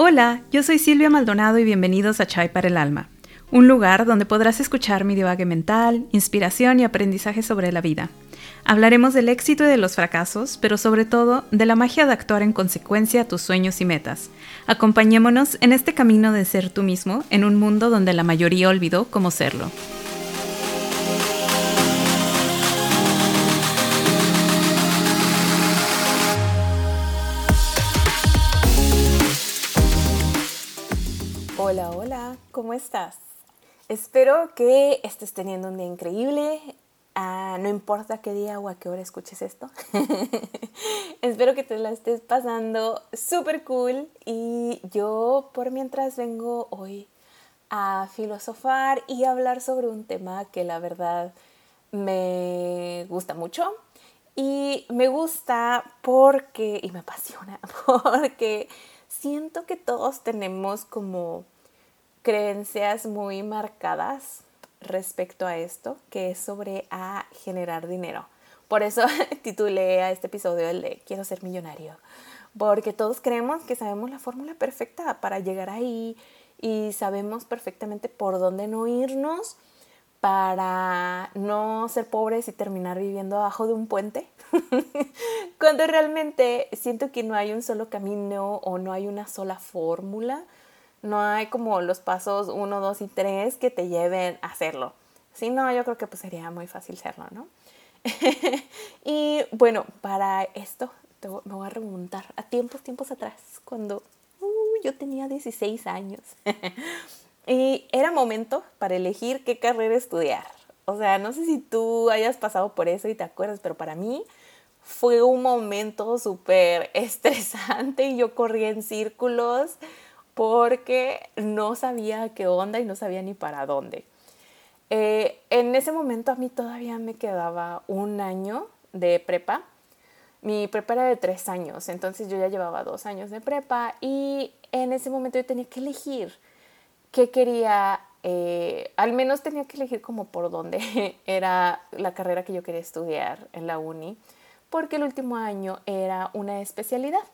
Hola, yo soy Silvia Maldonado y bienvenidos a Chai para el Alma, un lugar donde podrás escuchar mi divague mental, inspiración y aprendizaje sobre la vida. Hablaremos del éxito y de los fracasos, pero sobre todo de la magia de actuar en consecuencia a tus sueños y metas. Acompañémonos en este camino de ser tú mismo en un mundo donde la mayoría olvidó cómo serlo. ¿Cómo estás? Espero que estés teniendo un día increíble. Ah, no importa qué día o a qué hora escuches esto. Espero que te la estés pasando súper cool. Y yo por mientras vengo hoy a filosofar y hablar sobre un tema que la verdad me gusta mucho. Y me gusta porque, y me apasiona, porque siento que todos tenemos como creencias muy marcadas respecto a esto, que es sobre a generar dinero. Por eso titulé a este episodio el de Quiero ser millonario, porque todos creemos que sabemos la fórmula perfecta para llegar ahí y sabemos perfectamente por dónde no irnos para no ser pobres y terminar viviendo abajo de un puente. Cuando realmente siento que no hay un solo camino o no hay una sola fórmula no hay como los pasos 1, 2 y 3 que te lleven a hacerlo. Si no, yo creo que pues sería muy fácil serlo, ¿no? y bueno, para esto me voy a remontar a tiempos, tiempos atrás, cuando uh, yo tenía 16 años. y era momento para elegir qué carrera estudiar. O sea, no sé si tú hayas pasado por eso y te acuerdas, pero para mí fue un momento súper estresante y yo corría en círculos porque no sabía qué onda y no sabía ni para dónde. Eh, en ese momento a mí todavía me quedaba un año de prepa. Mi prepa era de tres años, entonces yo ya llevaba dos años de prepa y en ese momento yo tenía que elegir qué quería, eh, al menos tenía que elegir como por dónde era la carrera que yo quería estudiar en la uni, porque el último año era una especialidad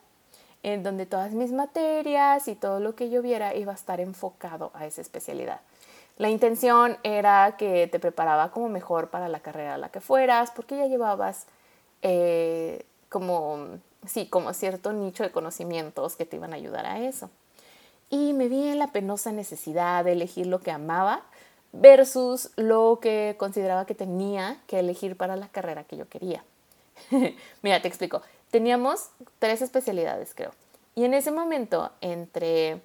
en donde todas mis materias y todo lo que yo viera iba a estar enfocado a esa especialidad. La intención era que te preparaba como mejor para la carrera a la que fueras, porque ya llevabas eh, como, sí, como cierto nicho de conocimientos que te iban a ayudar a eso. Y me vi en la penosa necesidad de elegir lo que amaba versus lo que consideraba que tenía que elegir para la carrera que yo quería. Mira, te explico teníamos tres especialidades, creo. Y en ese momento, entre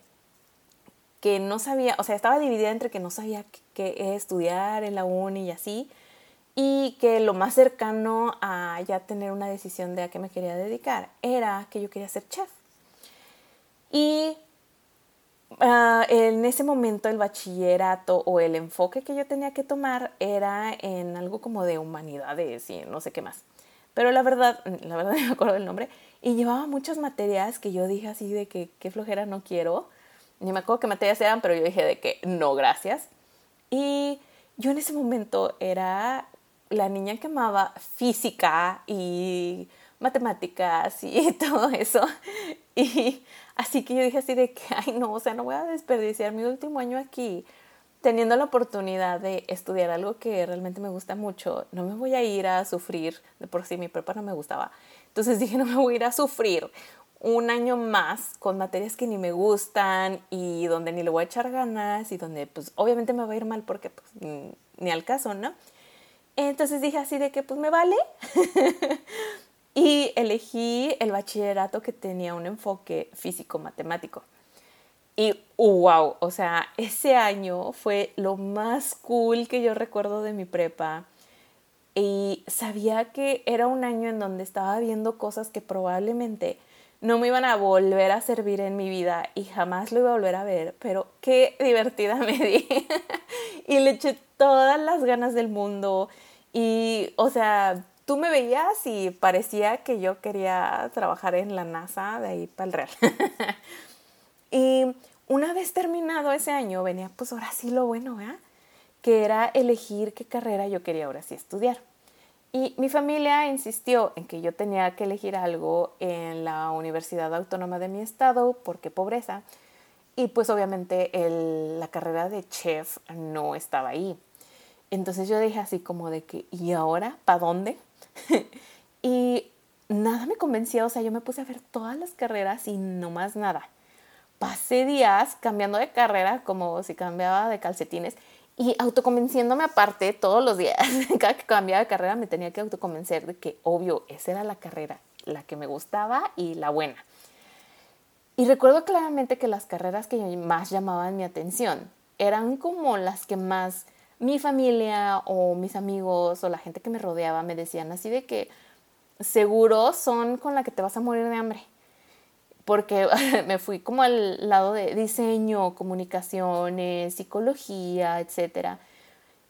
que no sabía, o sea, estaba dividida entre que no sabía qué estudiar en la uni y así, y que lo más cercano a ya tener una decisión de a qué me quería dedicar era que yo quería ser chef. Y ah, en ese momento el bachillerato o el enfoque que yo tenía que tomar era en algo como de humanidades y no sé qué más. Pero la verdad, la verdad no me acuerdo del nombre. Y llevaba muchas materias que yo dije así de que qué flojera no quiero. Ni me acuerdo qué materias eran, pero yo dije de que no, gracias. Y yo en ese momento era la niña que amaba física y matemáticas y todo eso. Y así que yo dije así de que, ay no, o sea, no voy a desperdiciar mi último año aquí teniendo la oportunidad de estudiar algo que realmente me gusta mucho, no me voy a ir a sufrir, de por sí mi prepa no me gustaba. Entonces dije, no me voy a ir a sufrir un año más con materias que ni me gustan y donde ni le voy a echar ganas y donde pues obviamente me va a ir mal porque pues ni al caso, ¿no? Entonces dije así de que pues me vale. y elegí el bachillerato que tenía un enfoque físico-matemático. Y wow, o sea, ese año fue lo más cool que yo recuerdo de mi prepa. Y sabía que era un año en donde estaba viendo cosas que probablemente no me iban a volver a servir en mi vida y jamás lo iba a volver a ver, pero qué divertida me di. y le eché todas las ganas del mundo. Y, o sea, tú me veías y parecía que yo quería trabajar en la NASA de ahí para el Real. y una vez terminado ese año, venía pues ahora sí lo bueno, ¿verdad? Que era elegir qué carrera yo quería ahora sí estudiar. Y mi familia insistió en que yo tenía que elegir algo en la Universidad Autónoma de mi estado, porque pobreza. y pues obviamente la carrera de chef no estaba ahí. Entonces yo dije así como de que, ¿y ahora? ¿Para dónde? y nada me convencía, o sea, yo me puse a ver todas las carreras y no más nada. Pasé días cambiando de carrera como si cambiaba de calcetines y autoconvenciéndome aparte todos los días. Cada que cambiaba de carrera me tenía que autoconvencer de que, obvio, esa era la carrera, la que me gustaba y la buena. Y recuerdo claramente que las carreras que más llamaban mi atención eran como las que más mi familia o mis amigos o la gente que me rodeaba me decían así de que seguro son con la que te vas a morir de hambre. Porque me fui como al lado de diseño, comunicaciones, psicología, etc.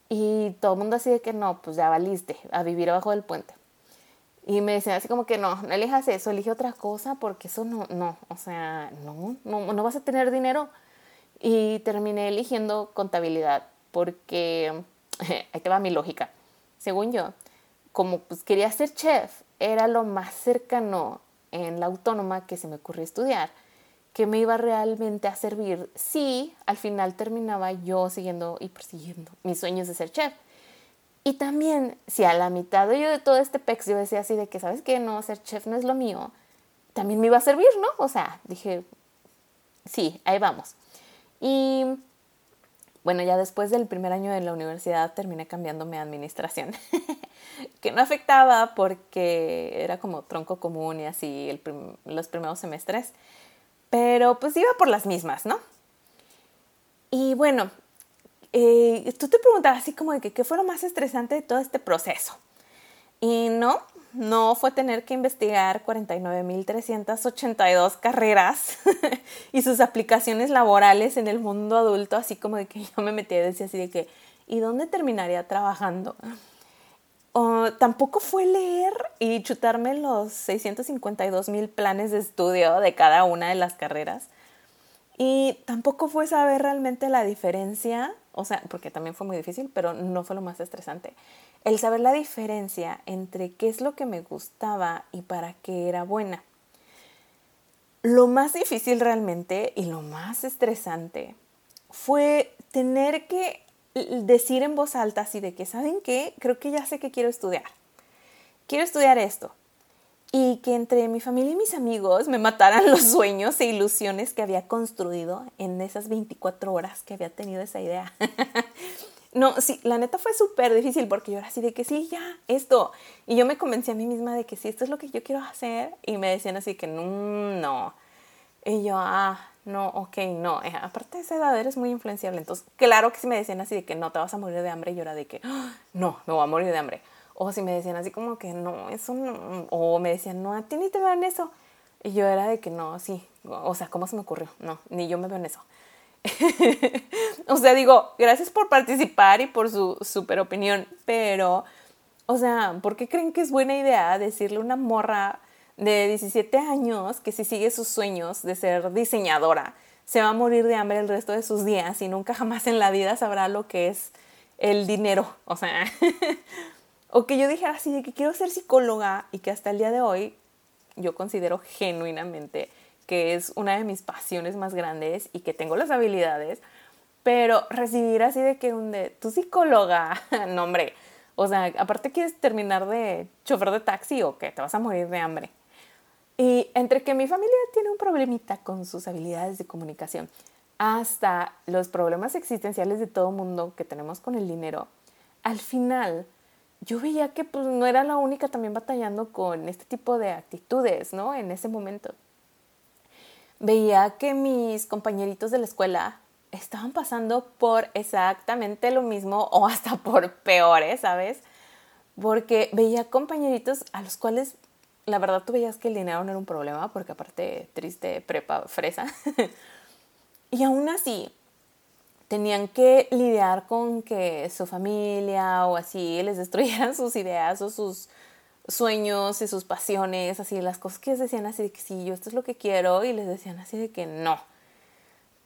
Y todo el mundo así de que no, pues ya valiste a vivir abajo del puente. Y me decían así como que no, no elijas eso, elige otra cosa porque eso no, no, o sea, no, no, no vas a tener dinero. Y terminé eligiendo contabilidad porque, ahí te va mi lógica, según yo, como pues quería ser chef, era lo más cercano en la autónoma que se me ocurrió estudiar, que me iba realmente a servir si al final terminaba yo siguiendo y persiguiendo mis sueños de ser chef. Y también, si a la mitad de yo de todo este pex yo decía así de que, ¿sabes qué? No, ser chef no es lo mío, también me iba a servir, ¿no? O sea, dije, sí, ahí vamos. Y bueno, ya después del primer año de la universidad terminé cambiándome a administración, que no afectaba porque era como tronco común y así los primeros semestres, pero pues iba por las mismas, ¿no? Y bueno, eh, tú te preguntabas así como de que qué fue lo más estresante de todo este proceso. Y no, no fue tener que investigar 49.382 carreras y sus aplicaciones laborales en el mundo adulto, así como de que yo me metí y decía así de que, ¿y dónde terminaría trabajando? Tampoco fue leer y chutarme los 652.000 planes de estudio de cada una de las carreras. Y tampoco fue saber realmente la diferencia o sea, porque también fue muy difícil, pero no fue lo más estresante. El saber la diferencia entre qué es lo que me gustaba y para qué era buena. Lo más difícil realmente y lo más estresante fue tener que decir en voz alta así de que, ¿saben qué? Creo que ya sé que quiero estudiar. Quiero estudiar esto y que entre mi familia y mis amigos me mataran los sueños e ilusiones que había construido en esas 24 horas que había tenido esa idea. no, sí, la neta fue súper difícil porque yo era así de que sí, ya, esto. Y yo me convencí a mí misma de que sí, esto es lo que yo quiero hacer. Y me decían así que mm, no. Y yo, ah, no, ok, no. Eh, aparte de esa edad eres muy influenciable. Entonces, claro que si me decían así de que no te vas a morir de hambre, yo era de que ah, no, me voy a morir de hambre. O si me decían así como que no, eso no, o me decían, no, a ti ni te veo en eso. Y yo era de que no, sí, o sea, ¿cómo se me ocurrió? No, ni yo me veo en eso. o sea, digo, gracias por participar y por su super opinión, pero, o sea, ¿por qué creen que es buena idea decirle a una morra de 17 años que si sigue sus sueños de ser diseñadora, se va a morir de hambre el resto de sus días y nunca jamás en la vida sabrá lo que es el dinero? O sea, O que yo dijera así de que quiero ser psicóloga y que hasta el día de hoy yo considero genuinamente que es una de mis pasiones más grandes y que tengo las habilidades, pero recibir así de que un de tu psicóloga, no hombre, o sea, aparte quieres terminar de chofer de taxi o que te vas a morir de hambre. Y entre que mi familia tiene un problemita con sus habilidades de comunicación, hasta los problemas existenciales de todo mundo que tenemos con el dinero, al final yo veía que pues no era la única también batallando con este tipo de actitudes, ¿no? En ese momento. Veía que mis compañeritos de la escuela estaban pasando por exactamente lo mismo o hasta por peores, ¿sabes? Porque veía compañeritos a los cuales la verdad tú veías que el dinero no era un problema, porque aparte triste prepa fresa. y aún así, tenían que lidiar con que su familia o así les destruyeran sus ideas o sus sueños y sus pasiones, así las cosas que decían así de que sí, yo esto es lo que quiero y les decían así de que no.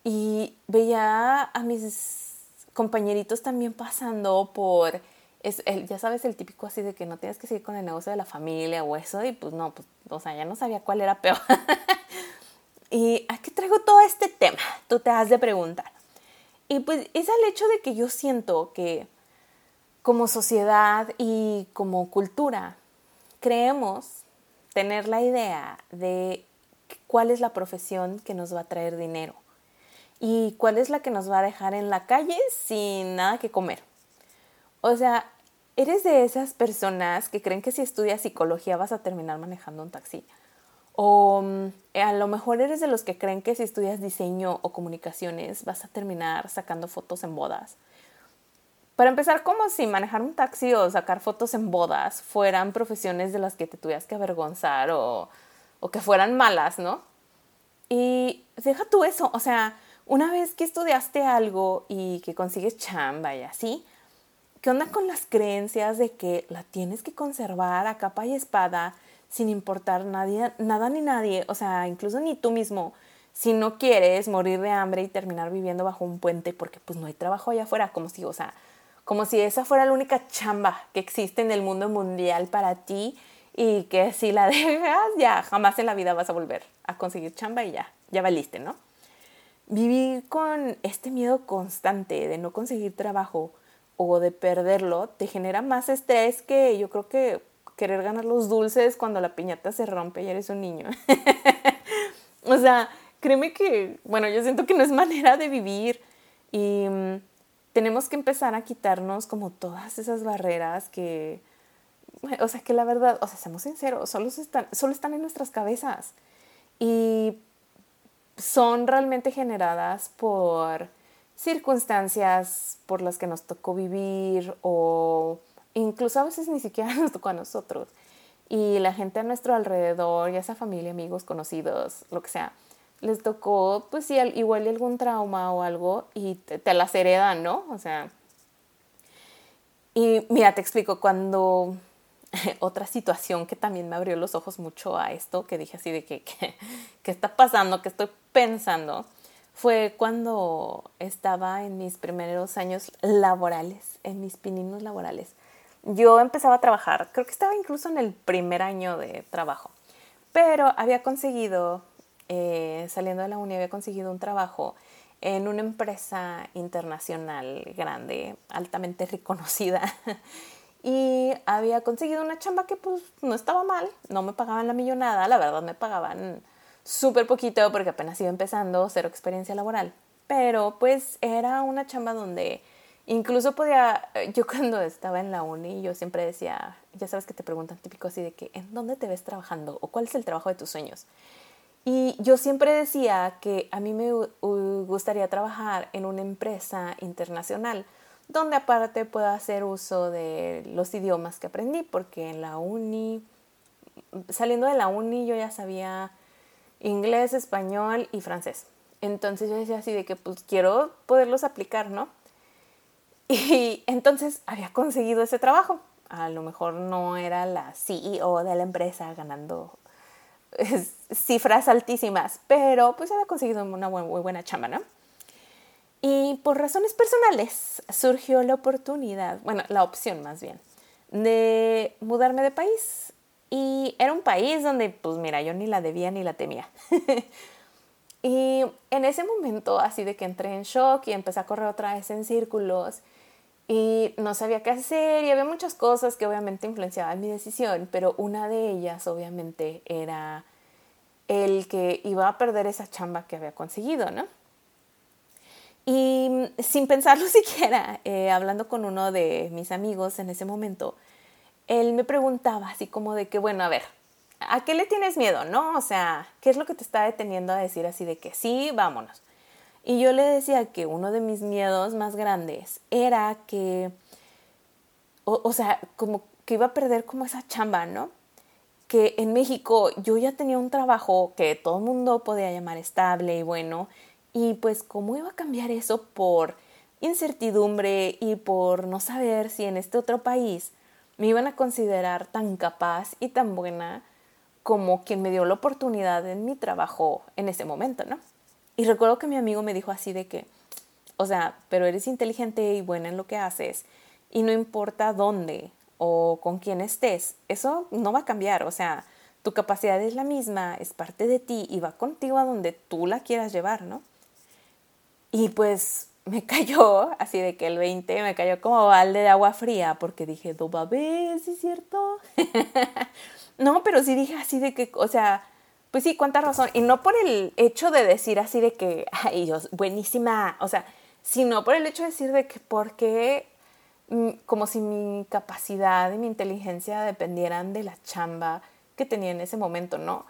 Y veía a mis compañeritos también pasando por, es, el, ya sabes, el típico así de que no tienes que seguir con el negocio de la familia o eso y pues no, pues, o sea, ya no sabía cuál era peor. ¿Y a qué traigo todo este tema? Tú te has de preguntar. Y pues es al hecho de que yo siento que como sociedad y como cultura creemos tener la idea de cuál es la profesión que nos va a traer dinero y cuál es la que nos va a dejar en la calle sin nada que comer. O sea, eres de esas personas que creen que si estudias psicología vas a terminar manejando un taxi. O mm, a lo mejor eres de los que creen que si estudias diseño o comunicaciones vas a terminar sacando fotos en bodas. Para empezar, como si manejar un taxi o sacar fotos en bodas fueran profesiones de las que te tuvieras que avergonzar o, o que fueran malas, ¿no? Y deja tú eso, o sea, una vez que estudiaste algo y que consigues chamba y así, ¿qué onda con las creencias de que la tienes que conservar a capa y espada sin importar nadie, nada ni nadie, o sea, incluso ni tú mismo, si no quieres morir de hambre y terminar viviendo bajo un puente porque pues no hay trabajo allá afuera, como si, o sea, como si esa fuera la única chamba que existe en el mundo mundial para ti y que si la dejas ya jamás en la vida vas a volver a conseguir chamba y ya, ya valiste, ¿no? Vivir con este miedo constante de no conseguir trabajo o de perderlo te genera más estrés que yo creo que querer ganar los dulces cuando la piñata se rompe y eres un niño. o sea, créeme que, bueno, yo siento que no es manera de vivir y mm, tenemos que empezar a quitarnos como todas esas barreras que, o sea, que la verdad, o sea, seamos sinceros, solo están, solo están en nuestras cabezas y son realmente generadas por circunstancias por las que nos tocó vivir o incluso a veces ni siquiera nos tocó a nosotros. Y la gente a nuestro alrededor, ya sea familia, amigos, conocidos, lo que sea, les tocó, pues sí, igual algún trauma o algo y te, las heredan, ¿no? O sea, y mira, te explico, cuando otra situación que también me abrió los ojos mucho a esto, que dije así de que, ¿qué está pasando? ¿Qué estoy pensando? Fue cuando estaba en mis primeros años laborales, en mis pininos laborales yo empezaba a trabajar, creo que estaba incluso en el primer año de trabajo, pero había conseguido, eh, saliendo de la uni, había conseguido un trabajo en una empresa internacional grande, altamente reconocida. y había conseguido una chamba que pues no estaba mal, no me pagaban la millonada, la verdad me pagaban súper poquito porque apenas iba empezando, cero experiencia laboral. Pero pues era una chamba donde Incluso podía, eh, yo cuando estaba en la uni, yo siempre decía, ya sabes que te preguntan típico así de que, ¿en dónde te ves trabajando? ¿O cuál es el trabajo de tus sueños? Y yo siempre decía que a mí me gustaría trabajar en una empresa internacional, donde aparte pueda hacer uso de los idiomas que aprendí, porque en la uni, saliendo de la uni, yo ya sabía inglés, español y francés. Entonces yo decía así de que pues quiero poderlos aplicar, ¿no? Y entonces había conseguido ese trabajo. A lo mejor no era la CEO de la empresa ganando cifras altísimas, pero pues había conseguido una muy, buena chamba, ¿no? Y por razones personales surgió la oportunidad, bueno, la opción más bien, de mudarme de país. Y era un país donde, pues mira, yo ni la debía ni la temía. y en ese momento, así de que entré en shock y empecé a correr otra vez en círculos y no sabía qué hacer y había muchas cosas que obviamente influenciaban mi decisión, pero una de ellas obviamente era el que iba a perder esa chamba que había conseguido, ¿no? Y sin pensarlo siquiera, eh, hablando con uno de mis amigos en ese momento, él me preguntaba así como de que, bueno, a ver, ¿a qué le tienes miedo, no? O sea, ¿qué es lo que te está deteniendo a decir así de que sí, vámonos? Y yo le decía que uno de mis miedos más grandes era que, o, sea, como que iba a perder como esa chamba, ¿no? Que en México yo ya tenía un trabajo que todo el mundo podía llamar estable y bueno, y pues cómo iba a cambiar eso por incertidumbre y por no saber si en este otro país me iban a considerar tan capaz y tan buena como quien me dio la oportunidad en mi trabajo en ese momento, ¿no? Y recuerdo que mi amigo me dijo así de que, o sea, pero eres inteligente y buena en lo que haces y no importa dónde o con quién estés, eso no va a cambiar, o sea, tu capacidad es la misma, es parte de ti y va contigo a donde tú la quieras llevar, ¿no? Y pues me cayó, así de que el 20 me cayó como balde de agua fría porque dije, do babé, ¿sí es cierto? no, pero sí dije así de que, o sea, pues sí, cuánta razón. Y no por el hecho de decir así de que, ay, Dios, buenísima, o sea, sino por el hecho de decir de que porque mm, como si mi capacidad y mi inteligencia dependieran de la chamba que tenía en ese momento, ¿no?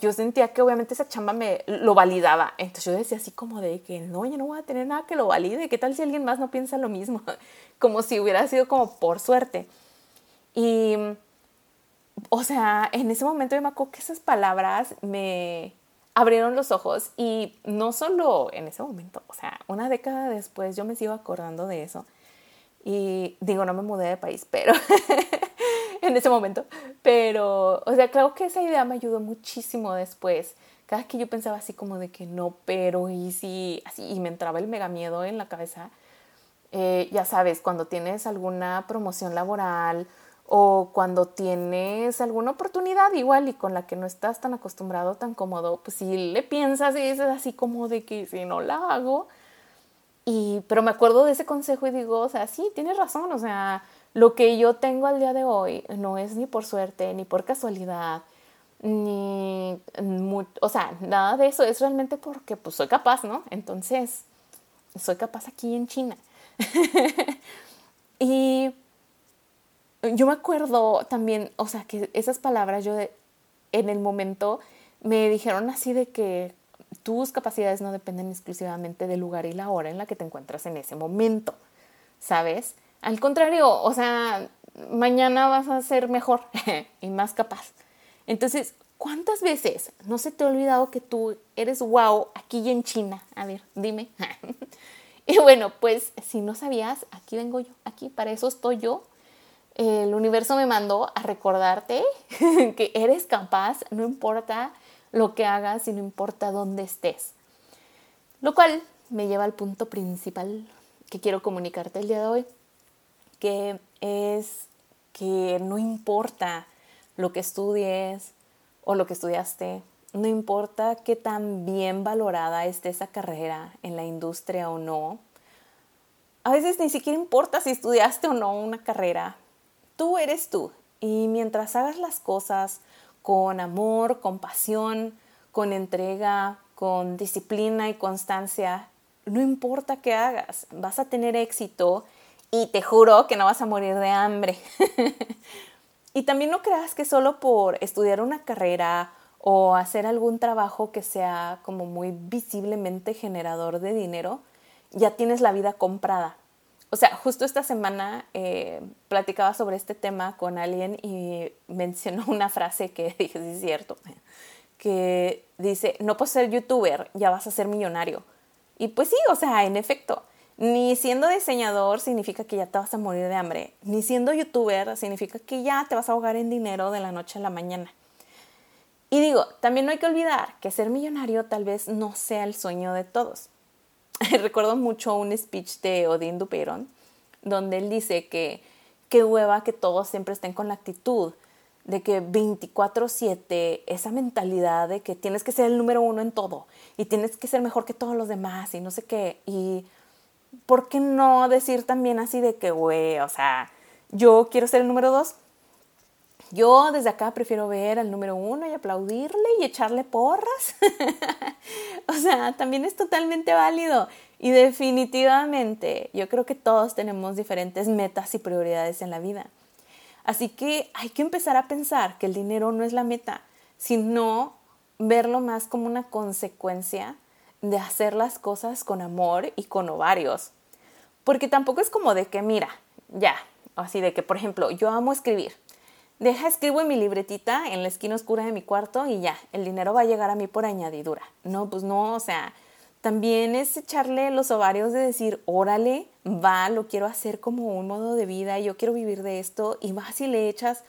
Yo sentía que obviamente esa chamba me lo validaba. Entonces yo decía así como de que no, yo no voy a tener nada que lo valide. ¿Qué tal si alguien más no piensa lo mismo? Como si hubiera sido como por suerte. Y o sea, en ese momento yo me acuerdo que esas palabras me abrieron los ojos y no solo en ese momento, o sea, una década después yo me sigo acordando de eso. Y digo, no me mudé de país, pero en ese momento, pero, o sea, creo que esa idea me ayudó muchísimo después. Cada que yo pensaba así como de que no, pero y si, así, y me entraba el mega miedo en la cabeza, eh, ya sabes, cuando tienes alguna promoción laboral o cuando tienes alguna oportunidad igual y con la que no estás tan acostumbrado, tan cómodo, pues si le piensas y dices así como de que si no la hago. Y, pero me acuerdo de ese consejo y digo, o sea, sí, tienes razón, o sea, lo que yo tengo al día de hoy no es ni por suerte, ni por casualidad, ni, o sea, nada de eso, es realmente porque pues soy capaz, ¿no? Entonces, soy capaz aquí en China. y yo me acuerdo también, o sea, que esas palabras yo en el momento me dijeron así de que tus capacidades no dependen exclusivamente del lugar y la hora en la que te encuentras en ese momento, ¿sabes? Al contrario, o sea, mañana vas a ser mejor y más capaz. Entonces, ¿cuántas veces no se te ha olvidado que tú eres wow aquí en China? A ver, dime. y bueno, pues si no sabías, aquí vengo yo, aquí para eso estoy yo el universo me mandó a recordarte que eres capaz, no importa lo que hagas y no importa dónde estés. Lo cual me lleva al punto principal que quiero comunicarte el día de hoy, que es que no importa lo que estudies o lo que estudiaste, no importa qué tan bien valorada esté esa carrera en la industria o no. A veces ni siquiera importa si estudiaste o no una carrera, Tú eres tú y mientras hagas las cosas con amor, con pasión, con entrega, con disciplina y constancia, no importa qué hagas, vas a tener éxito y te juro que no vas a morir de hambre. y también no creas que solo por estudiar una carrera o hacer algún trabajo que sea como muy visiblemente generador de dinero, ya tienes la vida comprada o sea, justo esta semana eh, platicaba sobre este tema con alguien y mencionó una frase que dije, sí es cierto, que dice, no puedes ser youtuber, ya vas a ser millonario. Y pues sí, o sea, en efecto, ni siendo diseñador significa que ya te vas a morir de hambre, ni siendo youtuber significa que ya te vas a ahogar en dinero de la noche a la mañana. Y digo, también no hay que olvidar que ser millonario tal vez no sea el sueño de todos. recuerdo mucho un speech de Odín Duperón, donde él dice que qué hueva que todos siempre estén con la actitud de que 24/7, esa mentalidad de que tienes que ser el número uno en todo y tienes que ser mejor que todos los demás y no sé qué. Y ¿por qué no decir también así de que, güey, o sea, yo quiero ser el número dos? Yo desde acá prefiero ver al número uno y aplaudirle y echarle porras. o sea, también es totalmente válido. Y definitivamente yo creo que todos tenemos diferentes metas y prioridades en la vida. Así que hay que empezar a pensar que el dinero no es la meta, sino verlo más como una consecuencia de hacer las cosas con amor y con ovarios. Porque tampoco es como de que, mira, ya, así de que, por ejemplo, yo amo escribir deja escribo en mi libretita en la esquina oscura de mi cuarto y ya, el dinero va a llegar a mí por añadidura. No, pues no, o sea, también es echarle los ovarios de decir, órale, va, lo quiero hacer como un modo de vida, yo quiero vivir de esto y vas y le echas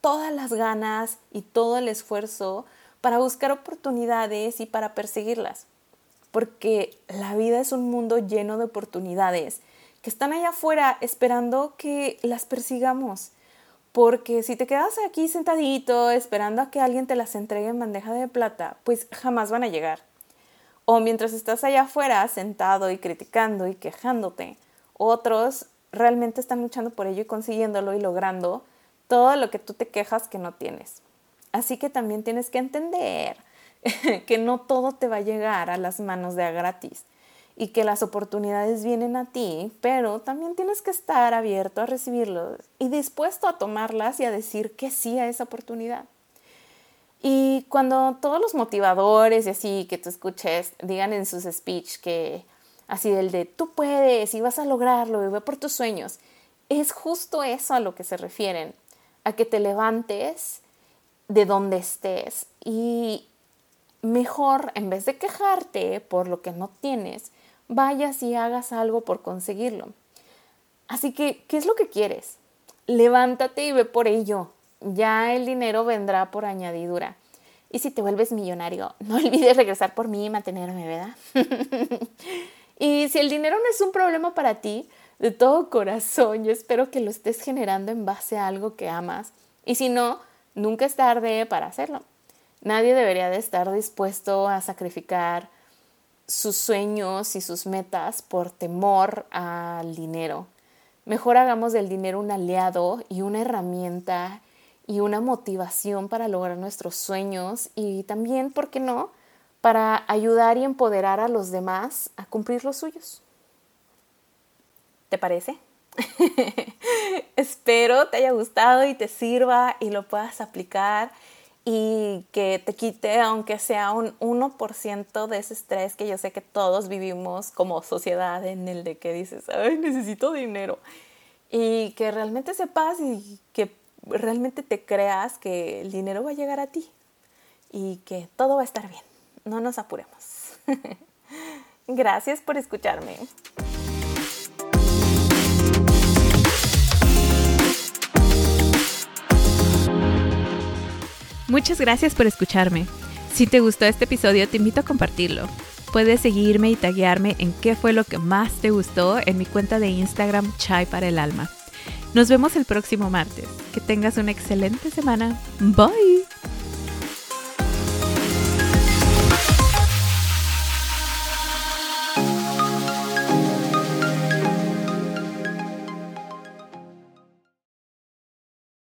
todas las ganas y todo el esfuerzo para buscar oportunidades y para perseguirlas. Porque la vida es un mundo lleno de oportunidades que están allá afuera esperando que las persigamos Porque si te quedas aquí sentadito esperando a que alguien te las entregue en bandeja de plata, pues jamás van a llegar. O mientras estás allá afuera sentado y criticando y quejándote, otros realmente están luchando por ello y consiguiéndolo y logrando todo lo que tú te quejas que no tienes. Así que también tienes que entender que no todo te va a llegar a las manos de a gratis y que las oportunidades vienen a ti, pero también tienes que estar abierto a recibirlos y dispuesto a tomarlas y a decir que sí a esa oportunidad. Y cuando todos los motivadores y así que tú escuches digan en sus speech que así del de tú puedes y vas a lograrlo y ve por tus sueños, es justo eso a lo que se refieren, a que te levantes de donde estés y mejor en vez de quejarte por lo que no tienes, vayas y hagas algo por conseguirlo. Así que, ¿qué es lo que quieres? Levántate y ve por ello. Ya el dinero vendrá por añadidura. Y si te vuelves millonario, no olvides regresar por mí y mantenerme, ¿verdad? y si el dinero no es un problema para ti, de todo corazón, yo espero que lo estés generando en base a algo que amas. Y si no, nunca es tarde para hacerlo. Nadie debería de estar dispuesto a sacrificar sus sueños y sus metas por temor al dinero. Mejor hagamos del dinero un aliado y una herramienta y una motivación para lograr nuestros sueños y también, ¿por qué no?, para ayudar y empoderar a los demás a cumplir los suyos. ¿Te parece? Espero te haya gustado y te sirva y lo puedas aplicar y que te quite, aunque sea un 1% de ese estrés que yo sé que todos vivimos como sociedad en el de que dices, ay, necesito dinero. Y que realmente sepas y que realmente te creas que el dinero va a llegar a ti y que todo va a estar bien. No nos apuremos. Gracias por escucharme. Muchas gracias por escucharme. Si te gustó este episodio, te invito a compartirlo. Puedes seguirme y taguearme en qué fue lo que más te gustó en mi cuenta de Instagram Chai para el Alma. Nos vemos el próximo martes. Que tengas una excelente semana. Bye.